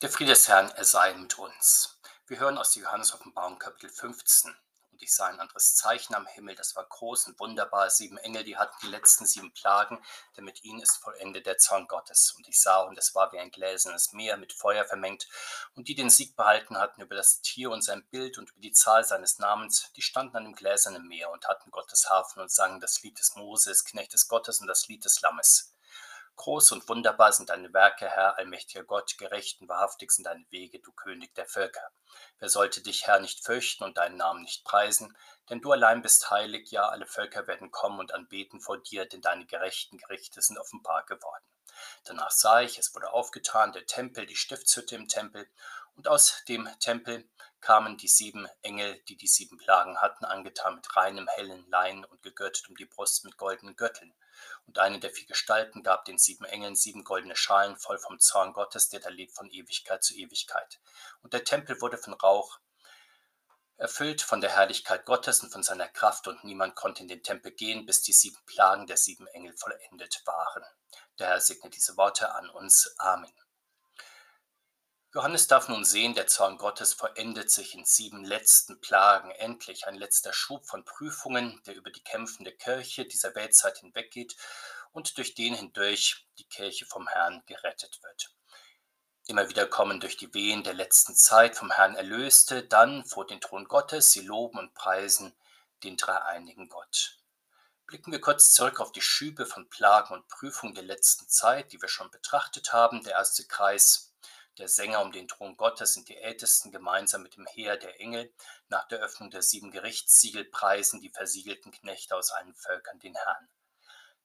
Der Friede des Herrn, er sei mit uns. Wir hören aus der Johannes-Offenbarung Kapitel 15. Und ich sah ein anderes Zeichen am Himmel, das war groß und wunderbar. Sieben Engel, die hatten die letzten sieben Plagen, denn mit ihnen ist vollendet der Zorn Gottes. Und ich sah, und es war wie ein gläsernes Meer mit Feuer vermengt. Und die den Sieg behalten hatten über das Tier und sein Bild und über die Zahl seines Namens, die standen an dem gläsernen Meer und hatten Gottes Hafen und sangen das Lied des Moses, Knechtes Gottes und das Lied des Lammes. Groß und wunderbar sind deine Werke, Herr, allmächtiger Gott, gerecht und wahrhaftig sind deine Wege, du König der Völker. Wer sollte dich, Herr, nicht fürchten und deinen Namen nicht preisen? Denn du allein bist heilig, ja, alle Völker werden kommen und anbeten vor dir, denn deine gerechten Gerichte sind offenbar geworden. Danach sah ich, es wurde aufgetan, der Tempel, die Stiftshütte im Tempel, und aus dem Tempel kamen die sieben Engel, die die sieben Plagen hatten, angetan mit reinem hellen Lein und gegürtet um die Brust mit goldenen Gürteln. Und eine der vier Gestalten gab den sieben Engeln sieben goldene Schalen voll vom Zorn Gottes, der da lebt von Ewigkeit zu Ewigkeit. Und der Tempel wurde von Rauch erfüllt von der Herrlichkeit Gottes und von seiner Kraft, und niemand konnte in den Tempel gehen, bis die sieben Plagen der sieben Engel vollendet waren. Der Herr segne diese Worte an uns. Amen. Johannes darf nun sehen, der Zorn Gottes vollendet sich in sieben letzten Plagen. Endlich ein letzter Schub von Prüfungen, der über die kämpfende Kirche dieser Weltzeit hinweggeht und durch den hindurch die Kirche vom Herrn gerettet wird. Immer wieder kommen durch die Wehen der letzten Zeit vom Herrn Erlöste, dann vor den Thron Gottes, sie loben und preisen den dreieinigen Gott. Blicken wir kurz zurück auf die Schübe von Plagen und Prüfungen der letzten Zeit, die wir schon betrachtet haben. Der erste Kreis der Sänger um den Thron Gottes sind die Ältesten gemeinsam mit dem Heer der Engel. Nach der Öffnung der sieben Gerichtssiegel preisen die versiegelten Knechte aus allen Völkern den Herrn.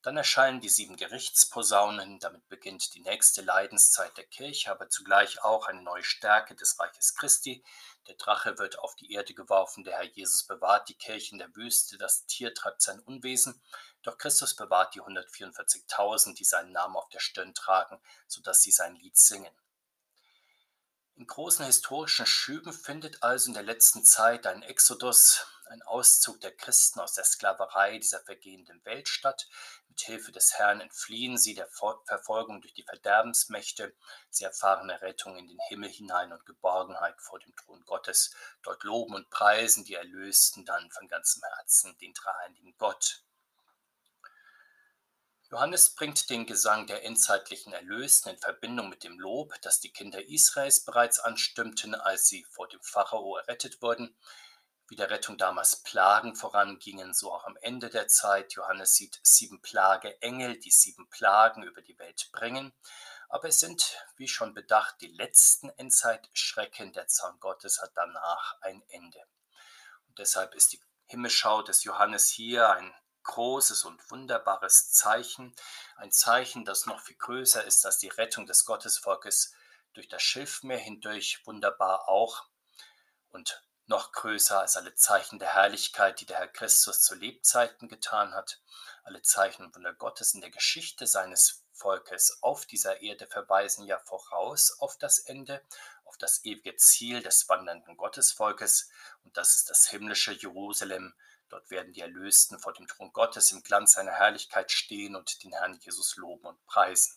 Dann erscheinen die sieben Gerichtsposaunen, damit beginnt die nächste Leidenszeit der Kirche, aber zugleich auch eine neue Stärke des Reiches Christi. Der Drache wird auf die Erde geworfen, der Herr Jesus bewahrt die Kirche in der Wüste, das Tier treibt sein Unwesen, doch Christus bewahrt die 144.000, die seinen Namen auf der Stirn tragen, sodass sie sein Lied singen. In großen historischen Schüben findet also in der letzten Zeit ein Exodus, ein Auszug der Christen aus der Sklaverei dieser vergehenden Welt statt. Mit Hilfe des Herrn entfliehen sie der Verfolgung durch die Verderbensmächte. Sie erfahren Errettung in den Himmel hinein und Geborgenheit vor dem Thron Gottes. Dort loben und preisen die Erlösten dann von ganzem Herzen den dreieinigen Gott. Johannes bringt den Gesang der endzeitlichen Erlösten in Verbindung mit dem Lob, das die Kinder Israels bereits anstimmten, als sie vor dem Pharao errettet wurden. Wie der Rettung damals Plagen vorangingen, so auch am Ende der Zeit. Johannes sieht sieben Plage Engel, die sieben Plagen über die Welt bringen. Aber es sind, wie schon bedacht, die letzten Endzeitschrecken. Der Zorn Gottes hat danach ein Ende. Und deshalb ist die Himmelschau des Johannes hier ein großes und wunderbares Zeichen, ein Zeichen, das noch viel größer ist als die Rettung des Gottesvolkes. Durch das Schilfmeer hindurch, wunderbar auch. Und noch größer als alle Zeichen der Herrlichkeit, die der Herr Christus zu Lebzeiten getan hat. Alle Zeichen und Wunder Gottes in der Geschichte seines Volkes auf dieser Erde verweisen ja voraus auf das Ende, auf das ewige Ziel des wandernden Gottesvolkes, und das ist das himmlische Jerusalem, Dort werden die Erlösten vor dem Thron Gottes im Glanz seiner Herrlichkeit stehen und den Herrn Jesus loben und preisen.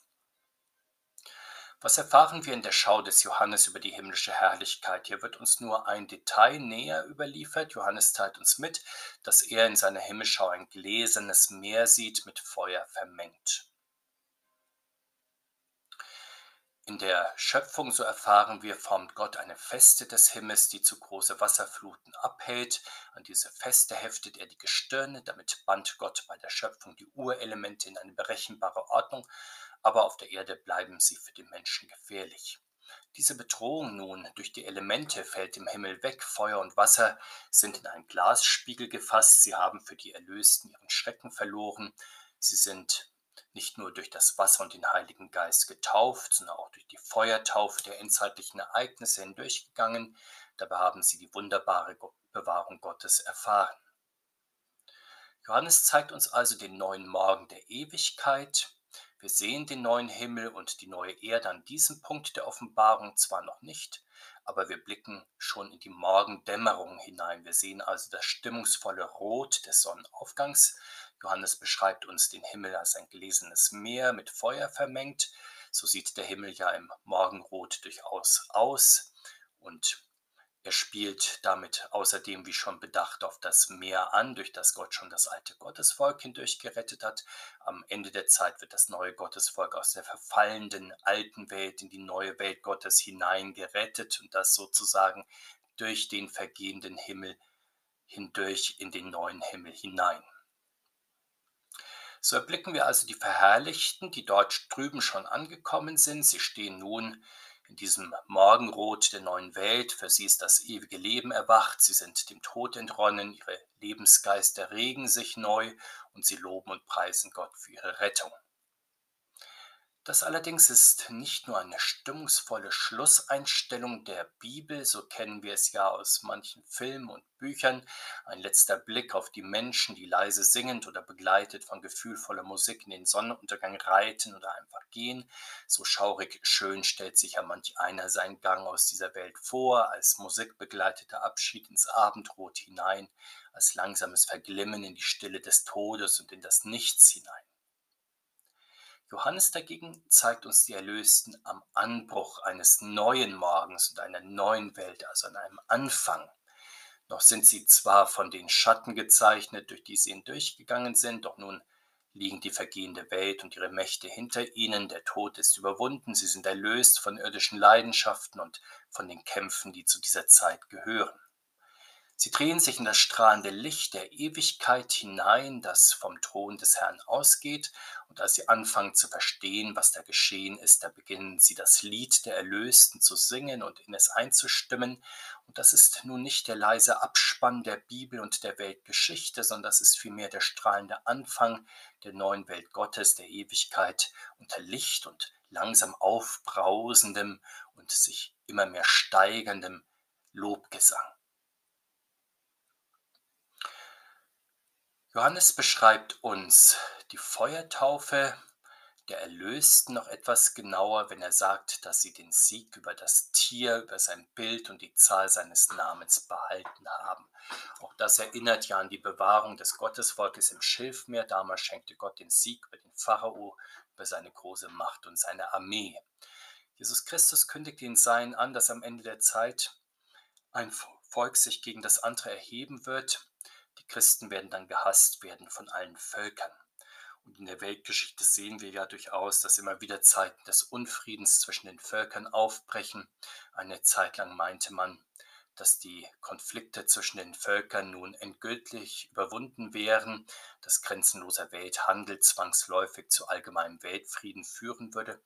Was erfahren wir in der Schau des Johannes über die himmlische Herrlichkeit? Hier wird uns nur ein Detail näher überliefert. Johannes teilt uns mit, dass er in seiner Himmelschau ein gläsernes Meer sieht, mit Feuer vermengt. In der Schöpfung, so erfahren wir, formt Gott eine Feste des Himmels, die zu große Wasserfluten abhält. An diese Feste heftet er die Gestirne, damit band Gott bei der Schöpfung die Urelemente in eine berechenbare Ordnung, aber auf der Erde bleiben sie für den Menschen gefährlich. Diese Bedrohung nun durch die Elemente fällt im Himmel weg, Feuer und Wasser sind in einen Glasspiegel gefasst, sie haben für die Erlösten ihren Schrecken verloren, sie sind nicht nur durch das Wasser und den Heiligen Geist getauft, sondern auch durch die Feuertaufe der endzeitlichen Ereignisse hindurchgegangen. Dabei haben sie die wunderbare Bewahrung Gottes erfahren. Johannes zeigt uns also den neuen Morgen der Ewigkeit. Wir sehen den neuen Himmel und die neue Erde an diesem Punkt der Offenbarung zwar noch nicht, aber wir blicken schon in die Morgendämmerung hinein. Wir sehen also das stimmungsvolle Rot des Sonnenaufgangs. Johannes beschreibt uns den Himmel als ein gläsernes Meer mit Feuer vermengt. So sieht der Himmel ja im Morgenrot durchaus aus und er spielt damit außerdem, wie schon bedacht, auf das Meer an, durch das Gott schon das alte Gottesvolk hindurch gerettet hat. Am Ende der Zeit wird das neue Gottesvolk aus der verfallenden alten Welt in die neue Welt Gottes hinein gerettet und das sozusagen durch den vergehenden Himmel hindurch in den neuen Himmel hinein. So erblicken wir also die Verherrlichten, die dort drüben schon angekommen sind. Sie stehen nun in diesem Morgenrot der neuen Welt. Für sie ist das ewige Leben erwacht. Sie sind dem Tod entronnen. Ihre Lebensgeister regen sich neu und sie loben und preisen Gott für ihre Rettung. Das allerdings ist nicht nur eine stimmungsvolle Schlusseinstellung der Bibel, so kennen wir es ja aus manchen Filmen und Büchern, ein letzter Blick auf die Menschen, die leise singend oder begleitet von gefühlvoller Musik in den Sonnenuntergang reiten oder einfach gehen. So schaurig schön stellt sich ja manch einer seinen Gang aus dieser Welt vor, als musikbegleiteter Abschied ins Abendrot hinein, als langsames Verglimmen in die Stille des Todes und in das Nichts hinein. Johannes dagegen zeigt uns die Erlösten am Anbruch eines neuen Morgens und einer neuen Welt, also an einem Anfang. Noch sind sie zwar von den Schatten gezeichnet, durch die sie hindurchgegangen sind, doch nun liegen die vergehende Welt und ihre Mächte hinter ihnen, der Tod ist überwunden, sie sind erlöst von irdischen Leidenschaften und von den Kämpfen, die zu dieser Zeit gehören. Sie drehen sich in das strahlende Licht der Ewigkeit hinein, das vom Thron des Herrn ausgeht, und als sie anfangen zu verstehen, was da geschehen ist, da beginnen sie das Lied der Erlösten zu singen und in es einzustimmen, und das ist nun nicht der leise Abspann der Bibel und der Weltgeschichte, sondern das ist vielmehr der strahlende Anfang der neuen Welt Gottes, der Ewigkeit unter Licht und langsam aufbrausendem und sich immer mehr steigerndem Lobgesang. Johannes beschreibt uns die Feuertaufe der Erlösten noch etwas genauer, wenn er sagt, dass sie den Sieg über das Tier, über sein Bild und die Zahl seines Namens behalten haben. Auch das erinnert ja an die Bewahrung des Gottesvolkes im Schilfmeer. Damals schenkte Gott den Sieg über den Pharao, über seine große Macht und seine Armee. Jesus Christus kündigt den Sein an, dass am Ende der Zeit ein Volk sich gegen das andere erheben wird Christen werden dann gehasst werden von allen Völkern. Und in der Weltgeschichte sehen wir ja durchaus, dass immer wieder Zeiten des Unfriedens zwischen den Völkern aufbrechen. Eine Zeit lang meinte man, dass die Konflikte zwischen den Völkern nun endgültig überwunden wären, dass grenzenloser Welthandel zwangsläufig zu allgemeinem Weltfrieden führen würde.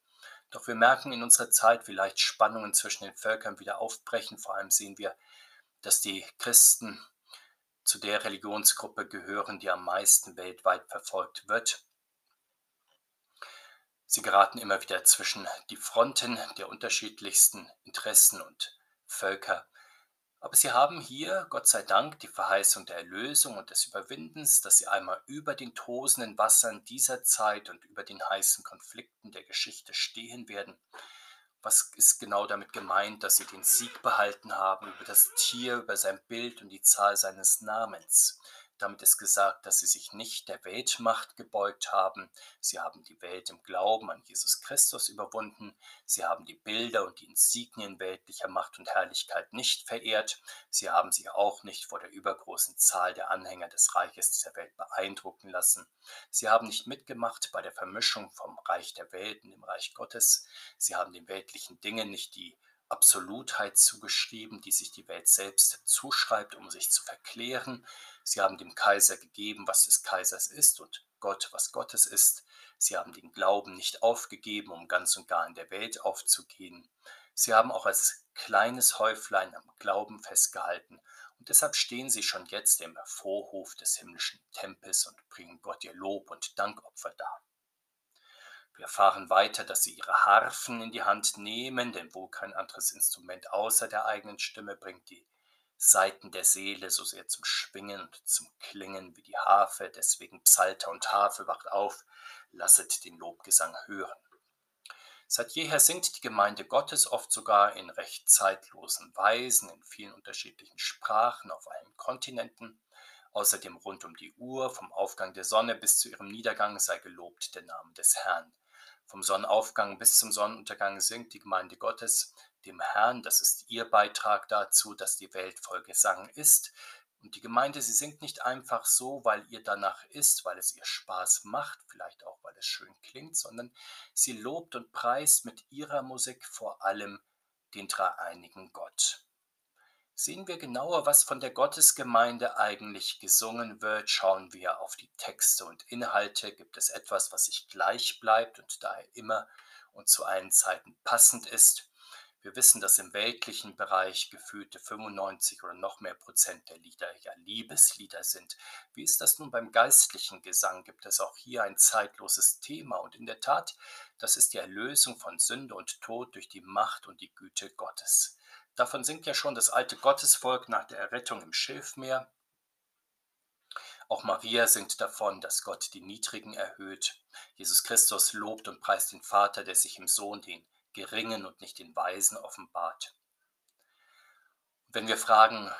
Doch wir merken in unserer Zeit, wie leicht Spannungen zwischen den Völkern wieder aufbrechen. Vor allem sehen wir, dass die Christen zu der Religionsgruppe gehören, die am meisten weltweit verfolgt wird. Sie geraten immer wieder zwischen die Fronten der unterschiedlichsten Interessen und Völker. Aber sie haben hier, Gott sei Dank, die Verheißung der Erlösung und des Überwindens, dass sie einmal über den tosenden Wassern dieser Zeit und über den heißen Konflikten der Geschichte stehen werden was ist genau damit gemeint, dass sie den Sieg behalten haben über das Tier, über sein Bild und die Zahl seines Namens. Damit ist gesagt, dass sie sich nicht der Weltmacht gebeugt haben. Sie haben die Welt im Glauben an Jesus Christus überwunden. Sie haben die Bilder und die Insignien weltlicher Macht und Herrlichkeit nicht verehrt. Sie haben sich auch nicht vor der übergroßen Zahl der Anhänger des Reiches dieser Welt beeindrucken lassen. Sie haben nicht mitgemacht bei der Vermischung vom Reich der Welt und dem Reich Gottes. Sie haben den weltlichen Dingen nicht die Absolutheit zugeschrieben, die sich die Welt selbst zuschreibt, um sich zu verklären. Sie haben dem Kaiser gegeben, was des Kaisers ist und Gott, was Gottes ist. Sie haben den Glauben nicht aufgegeben, um ganz und gar in der Welt aufzugehen. Sie haben auch als kleines Häuflein am Glauben festgehalten und deshalb stehen sie schon jetzt im Vorhof des himmlischen Tempels und bringen Gott ihr Lob und Dankopfer dar. Wir erfahren weiter, dass sie ihre Harfen in die Hand nehmen, denn wohl kein anderes Instrument außer der eigenen Stimme bringt die Saiten der Seele so sehr zum Schwingen und zum Klingen wie die Harfe, deswegen Psalter und Harfe wacht auf, lasset den Lobgesang hören. Seit jeher singt die Gemeinde Gottes oft sogar in recht zeitlosen Weisen, in vielen unterschiedlichen Sprachen auf allen Kontinenten. Außerdem rund um die Uhr, vom Aufgang der Sonne bis zu ihrem Niedergang sei gelobt der Name des Herrn. Vom Sonnenaufgang bis zum Sonnenuntergang singt die Gemeinde Gottes dem Herrn. Das ist ihr Beitrag dazu, dass die Welt voll Gesang ist. Und die Gemeinde, sie singt nicht einfach so, weil ihr danach ist, weil es ihr Spaß macht, vielleicht auch, weil es schön klingt, sondern sie lobt und preist mit ihrer Musik vor allem den dreieinigen Gott. Sehen wir genauer, was von der Gottesgemeinde eigentlich gesungen wird, schauen wir auf die Texte und Inhalte. Gibt es etwas, was sich gleich bleibt und daher immer und zu allen Zeiten passend ist? Wir wissen, dass im weltlichen Bereich gefühlte 95 oder noch mehr Prozent der Lieder ja Liebeslieder sind. Wie ist das nun beim geistlichen Gesang? Gibt es auch hier ein zeitloses Thema? Und in der Tat, das ist die Erlösung von Sünde und Tod durch die Macht und die Güte Gottes. Davon singt ja schon das alte Gottesvolk nach der Errettung im Schilfmeer. Auch Maria singt davon, dass Gott die Niedrigen erhöht. Jesus Christus lobt und preist den Vater, der sich im Sohn den Geringen und nicht den Weisen offenbart. Wenn wir fragen,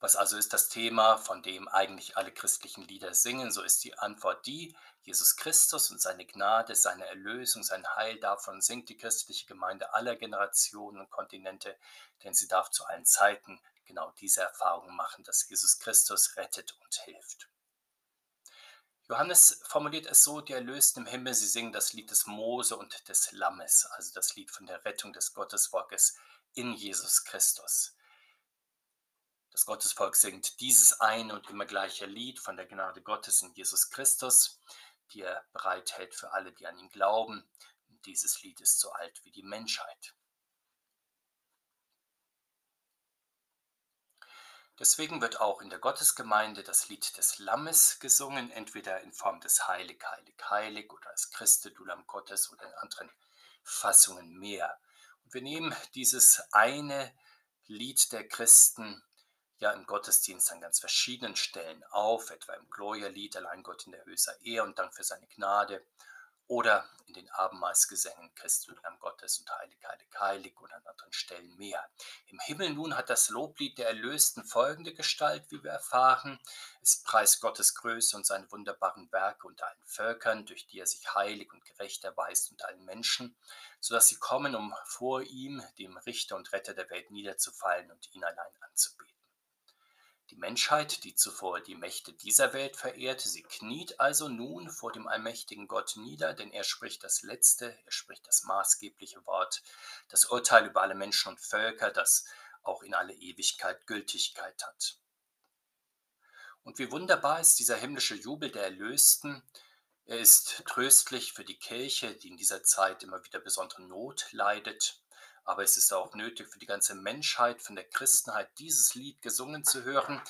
was also ist das Thema, von dem eigentlich alle christlichen Lieder singen, so ist die Antwort die, Jesus Christus und seine Gnade, seine Erlösung, sein Heil, davon singt die christliche Gemeinde aller Generationen und Kontinente, denn sie darf zu allen Zeiten genau diese Erfahrung machen, dass Jesus Christus rettet und hilft. Johannes formuliert es so, die Erlösten im Himmel, sie singen das Lied des Mose und des Lammes, also das Lied von der Rettung des Gottesvolkes in Jesus Christus. Das Gottesvolk singt dieses eine und immer gleiche Lied von der Gnade Gottes in Jesus Christus, die er bereithält für alle, die an ihn glauben. Und dieses Lied ist so alt wie die Menschheit. Deswegen wird auch in der Gottesgemeinde das Lied des Lammes gesungen, entweder in Form des Heilig, Heilig, Heilig oder als Christe, du Lamm Gottes oder in anderen Fassungen mehr. Und wir nehmen dieses eine Lied der Christen ja im Gottesdienst an ganz verschiedenen Stellen auf, etwa im Gloria-Lied, allein Gott in der Höchster Ehe und Dank für seine Gnade oder in den Abendmahlsgesängen Christus Lamm Gottes und Heilig, Heilig, Heilig und an anderen Stellen mehr. Im Himmel nun hat das Loblied der Erlösten folgende Gestalt, wie wir erfahren. Es preist Gottes Größe und seine wunderbaren Werke unter allen Völkern, durch die er sich heilig und gerecht erweist unter allen Menschen, sodass sie kommen, um vor ihm, dem Richter und Retter der Welt, niederzufallen und ihn allein anzubeten. Die Menschheit, die zuvor die Mächte dieser Welt verehrte, sie kniet also nun vor dem allmächtigen Gott nieder, denn er spricht das letzte, er spricht das maßgebliche Wort, das Urteil über alle Menschen und Völker, das auch in alle Ewigkeit Gültigkeit hat. Und wie wunderbar ist dieser himmlische Jubel der Erlösten. Er ist tröstlich für die Kirche, die in dieser Zeit immer wieder besondere Not leidet aber es ist auch nötig für die ganze Menschheit, von der Christenheit, dieses Lied gesungen zu hören,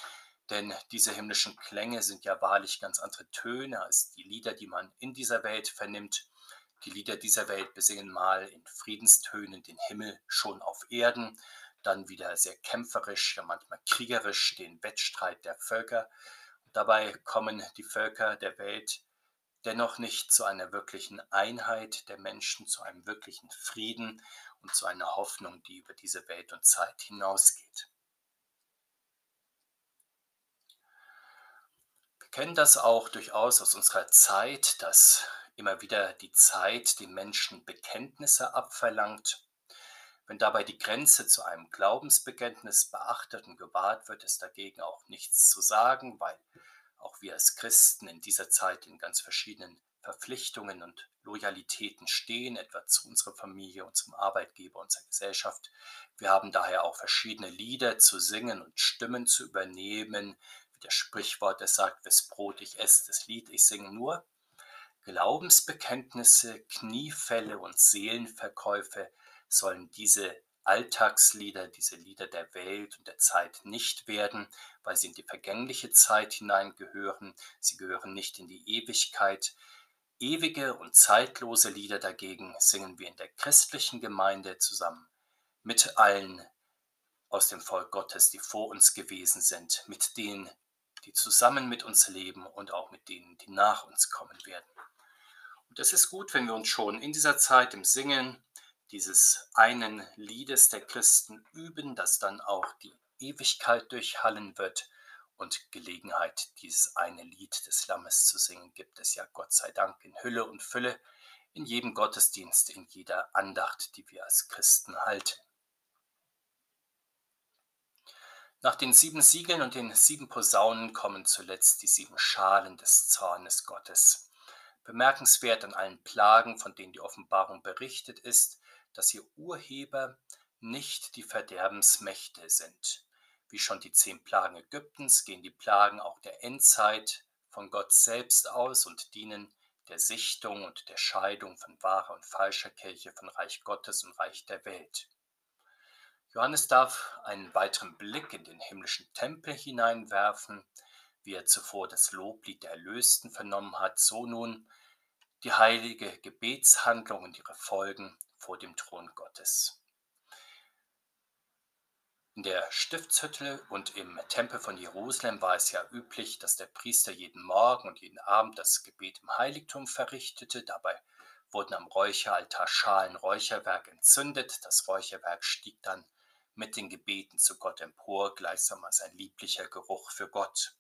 denn diese himmlischen Klänge sind ja wahrlich ganz andere Töne als die Lieder, die man in dieser Welt vernimmt. Die Lieder dieser Welt besingen mal in Friedenstönen den Himmel schon auf Erden, dann wieder sehr kämpferisch, ja manchmal kriegerisch den Wettstreit der Völker. Dabei kommen die Völker der Welt dennoch nicht zu einer wirklichen Einheit der Menschen, zu einem wirklichen Frieden und zu einer Hoffnung, die über diese Welt und Zeit hinausgeht. Wir kennen das auch durchaus aus unserer Zeit, dass immer wieder die Zeit den Menschen Bekenntnisse abverlangt. Wenn dabei die Grenze zu einem Glaubensbekenntnis beachtet und gewahrt wird, ist dagegen auch nichts zu sagen, weil auch wir als Christen in dieser Zeit in ganz verschiedenen Verpflichtungen und Loyalitäten stehen, etwa zu unserer Familie, unserem Arbeitgeber, unserer Gesellschaft. Wir haben daher auch verschiedene Lieder zu singen und Stimmen zu übernehmen, wie das Sprichwort, das sagt, wes Brot ich esse, das Lied ich singe nur. Glaubensbekenntnisse, Kniefälle und Seelenverkäufe sollen diese Alltagslieder, diese Lieder der Welt und der Zeit nicht werden, weil sie in die vergängliche Zeit hineingehören. Sie gehören nicht in die Ewigkeit. Ewige und zeitlose Lieder dagegen singen wir in der christlichen Gemeinde zusammen mit allen aus dem Volk Gottes, die vor uns gewesen sind, mit denen, die zusammen mit uns leben und auch mit denen, die nach uns kommen werden. Und es ist gut, wenn wir uns schon in dieser Zeit im Singen dieses einen Liedes der Christen üben, das dann auch die Ewigkeit durchhallen wird und Gelegenheit, dieses eine Lied des Lammes zu singen, gibt es ja Gott sei Dank in Hülle und Fülle in jedem Gottesdienst, in jeder Andacht, die wir als Christen halten. Nach den sieben Siegeln und den sieben Posaunen kommen zuletzt die sieben Schalen des Zornes Gottes. Bemerkenswert an allen Plagen, von denen die Offenbarung berichtet ist, dass ihr Urheber nicht die Verderbensmächte sind. Wie schon die zehn Plagen Ägyptens gehen die Plagen auch der Endzeit von Gott selbst aus und dienen der Sichtung und der Scheidung von wahrer und falscher Kirche, von Reich Gottes und Reich der Welt. Johannes darf einen weiteren Blick in den himmlischen Tempel hineinwerfen, wie er zuvor das Loblied der Erlösten vernommen hat, so nun die heilige Gebetshandlung und ihre Folgen vor dem Thron Gottes. In der Stiftshütte und im Tempel von Jerusalem war es ja üblich, dass der Priester jeden Morgen und jeden Abend das Gebet im Heiligtum verrichtete. Dabei wurden am Räucheraltar Schalen Räucherwerk entzündet. Das Räucherwerk stieg dann mit den Gebeten zu Gott empor, gleichsam als ein lieblicher Geruch für Gott.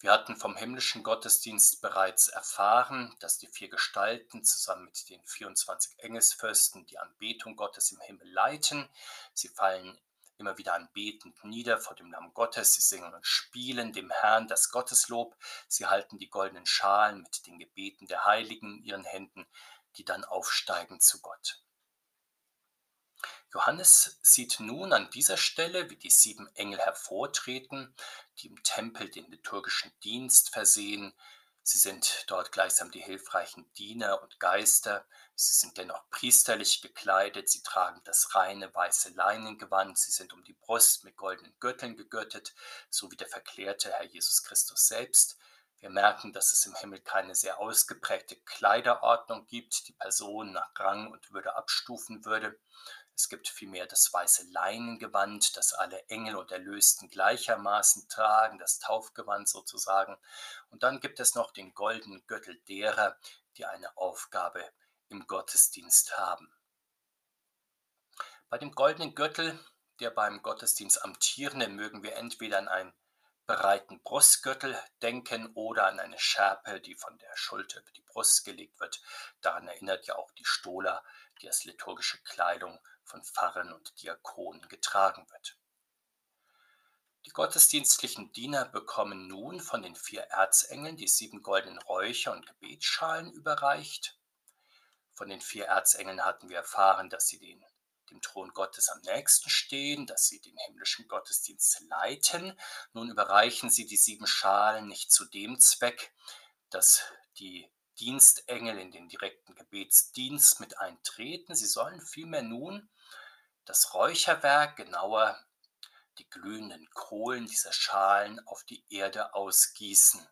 Wir hatten vom himmlischen Gottesdienst bereits erfahren, dass die vier Gestalten zusammen mit den 24 Engelsfürsten die Anbetung Gottes im Himmel leiten. Sie fallen immer wieder anbetend nieder vor dem Lamm Gottes. Sie singen und spielen dem Herrn das Gotteslob. Sie halten die goldenen Schalen mit den Gebeten der Heiligen in ihren Händen, die dann aufsteigen zu Gott. Johannes sieht nun an dieser Stelle, wie die sieben Engel hervortreten, die im Tempel den liturgischen Dienst versehen. Sie sind dort gleichsam die hilfreichen Diener und Geister. Sie sind dennoch priesterlich gekleidet. Sie tragen das reine weiße Leinengewand. Sie sind um die Brust mit goldenen Gürteln gegürtet, so wie der verklärte Herr Jesus Christus selbst. Wir merken, dass es im Himmel keine sehr ausgeprägte Kleiderordnung gibt, die Personen nach Rang und Würde abstufen würde. Es gibt vielmehr das weiße Leinengewand, das alle Engel und Erlösten gleichermaßen tragen, das Taufgewand sozusagen. Und dann gibt es noch den goldenen Gürtel derer, die eine Aufgabe im Gottesdienst haben. Bei dem goldenen Gürtel, der beim Gottesdienst amtierende, mögen wir entweder an einen breiten Brustgürtel denken oder an eine Schärpe, die von der Schulter über die Brust gelegt wird. Daran erinnert ja auch die Stola, die als liturgische Kleidung von Pfarrern und Diakonen getragen wird. Die gottesdienstlichen Diener bekommen nun von den vier Erzengeln die sieben goldenen Räucher und Gebetsschalen überreicht. Von den vier Erzengeln hatten wir erfahren, dass sie den, dem Thron Gottes am nächsten stehen, dass sie den himmlischen Gottesdienst leiten. Nun überreichen sie die sieben Schalen nicht zu dem Zweck, dass die Dienstengel in den direkten Gebetsdienst mit eintreten. Sie sollen vielmehr nun das Räucherwerk, genauer die glühenden Kohlen dieser Schalen auf die Erde ausgießen.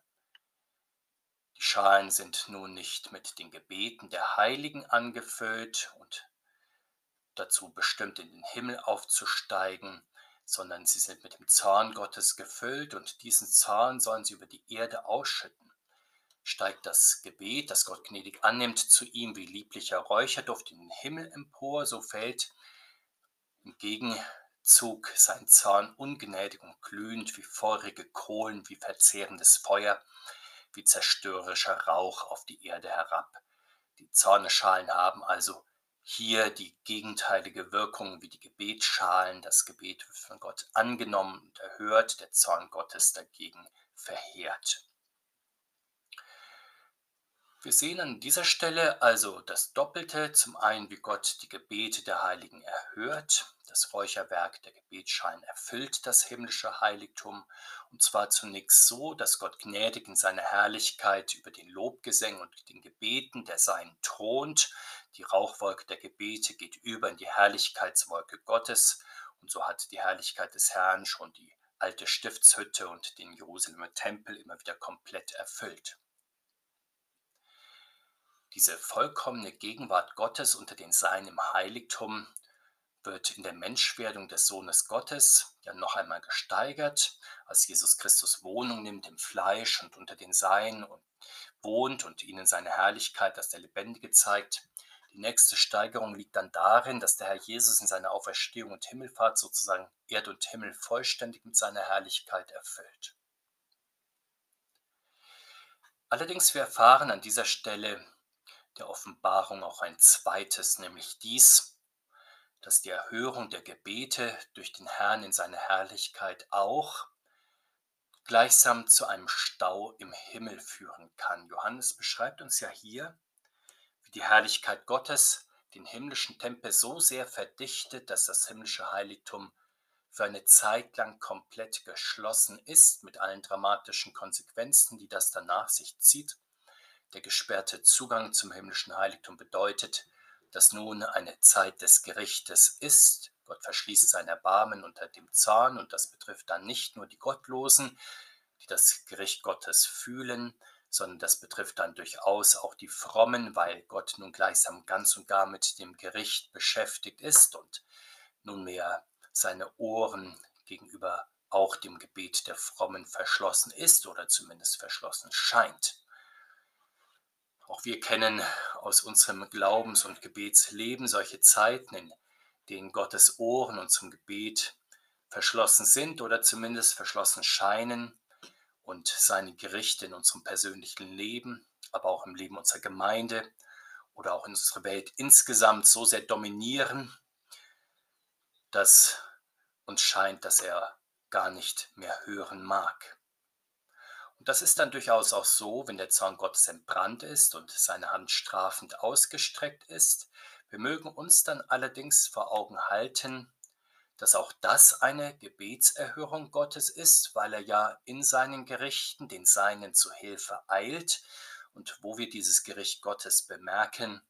Die Schalen sind nun nicht mit den Gebeten der Heiligen angefüllt und dazu bestimmt in den Himmel aufzusteigen, sondern sie sind mit dem Zorn Gottes gefüllt und diesen Zorn sollen sie über die Erde ausschütten. Steigt das Gebet, das Gott gnädig annimmt, zu ihm wie lieblicher Räucherduft in den Himmel empor, so fällt im Gegenzug sein Zorn ungnädig und glühend wie feurige Kohlen, wie verzehrendes Feuer, wie zerstörerischer Rauch auf die Erde herab. Die Zorneschalen haben also hier die gegenteilige Wirkung wie die Gebetsschalen. Das Gebet wird von Gott angenommen und erhört, der Zorn Gottes dagegen verheert. Wir sehen an dieser Stelle also das Doppelte, zum einen, wie Gott die Gebete der Heiligen erhört, das Räucherwerk der Gebetsschein erfüllt das himmlische Heiligtum, und zwar zunächst so, dass Gott gnädig in seiner Herrlichkeit über den Lobgesängen und den Gebeten der Sein thront. Die Rauchwolke der Gebete geht über in die Herrlichkeitswolke Gottes, und so hat die Herrlichkeit des Herrn schon die alte Stiftshütte und den Jerusalemer Tempel immer wieder komplett erfüllt. Diese vollkommene Gegenwart Gottes unter den Seinen im Heiligtum wird in der Menschwerdung des Sohnes Gottes ja noch einmal gesteigert, als Jesus Christus Wohnung nimmt im Fleisch und unter den Seinen und wohnt und ihnen seine Herrlichkeit als der Lebendige zeigt. Die nächste Steigerung liegt dann darin, dass der Herr Jesus in seiner Auferstehung und Himmelfahrt sozusagen Erd und Himmel vollständig mit seiner Herrlichkeit erfüllt. Allerdings wir erfahren an dieser Stelle der Offenbarung auch ein zweites, nämlich dies, dass die Erhörung der Gebete durch den Herrn in seine Herrlichkeit auch gleichsam zu einem Stau im Himmel führen kann. Johannes beschreibt uns ja hier, wie die Herrlichkeit Gottes den himmlischen Tempel so sehr verdichtet, dass das himmlische Heiligtum für eine Zeit lang komplett geschlossen ist, mit allen dramatischen Konsequenzen, die das dann nach sich zieht. Der gesperrte Zugang zum himmlischen Heiligtum bedeutet, dass nun eine Zeit des Gerichtes ist. Gott verschließt sein Erbarmen unter dem Zorn und das betrifft dann nicht nur die Gottlosen, die das Gericht Gottes fühlen, sondern das betrifft dann durchaus auch die Frommen, weil Gott nun gleichsam ganz und gar mit dem Gericht beschäftigt ist und nunmehr seine Ohren gegenüber auch dem Gebet der Frommen verschlossen ist oder zumindest verschlossen scheint. Auch wir kennen aus unserem Glaubens- und Gebetsleben solche Zeiten, in denen Gottes Ohren unserem Gebet verschlossen sind oder zumindest verschlossen scheinen und seine Gerichte in unserem persönlichen Leben, aber auch im Leben unserer Gemeinde oder auch in unserer Welt insgesamt so sehr dominieren, dass uns scheint, dass er gar nicht mehr hören mag. Und das ist dann durchaus auch so, wenn der Zorn Gottes entbrannt ist und seine Hand strafend ausgestreckt ist. Wir mögen uns dann allerdings vor Augen halten, dass auch das eine Gebetserhörung Gottes ist, weil er ja in seinen Gerichten den Seinen zu Hilfe eilt. Und wo wir dieses Gericht Gottes bemerken,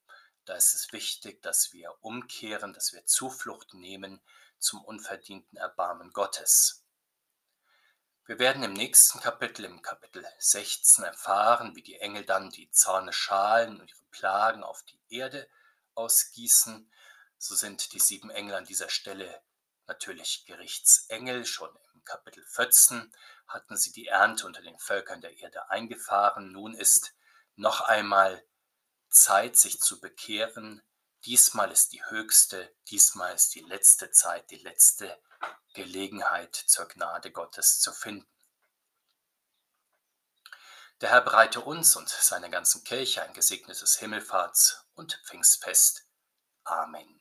da ist es wichtig, dass wir umkehren, dass wir Zuflucht nehmen zum unverdienten Erbarmen Gottes. Wir werden im nächsten Kapitel, im Kapitel 16, erfahren, wie die Engel dann die Zorne schalen und ihre Plagen auf die Erde ausgießen. So sind die sieben Engel an dieser Stelle natürlich Gerichtsengel. Schon im Kapitel 14 hatten sie die Ernte unter den Völkern der Erde eingefahren. Nun ist noch einmal Zeit, sich zu bekehren, Diesmal ist die höchste, diesmal ist die letzte Zeit, die letzte Gelegenheit zur Gnade Gottes zu finden. Der Herr bereite uns und seiner ganzen Kirche ein gesegnetes Himmelfahrts- und Pfingstfest. Amen.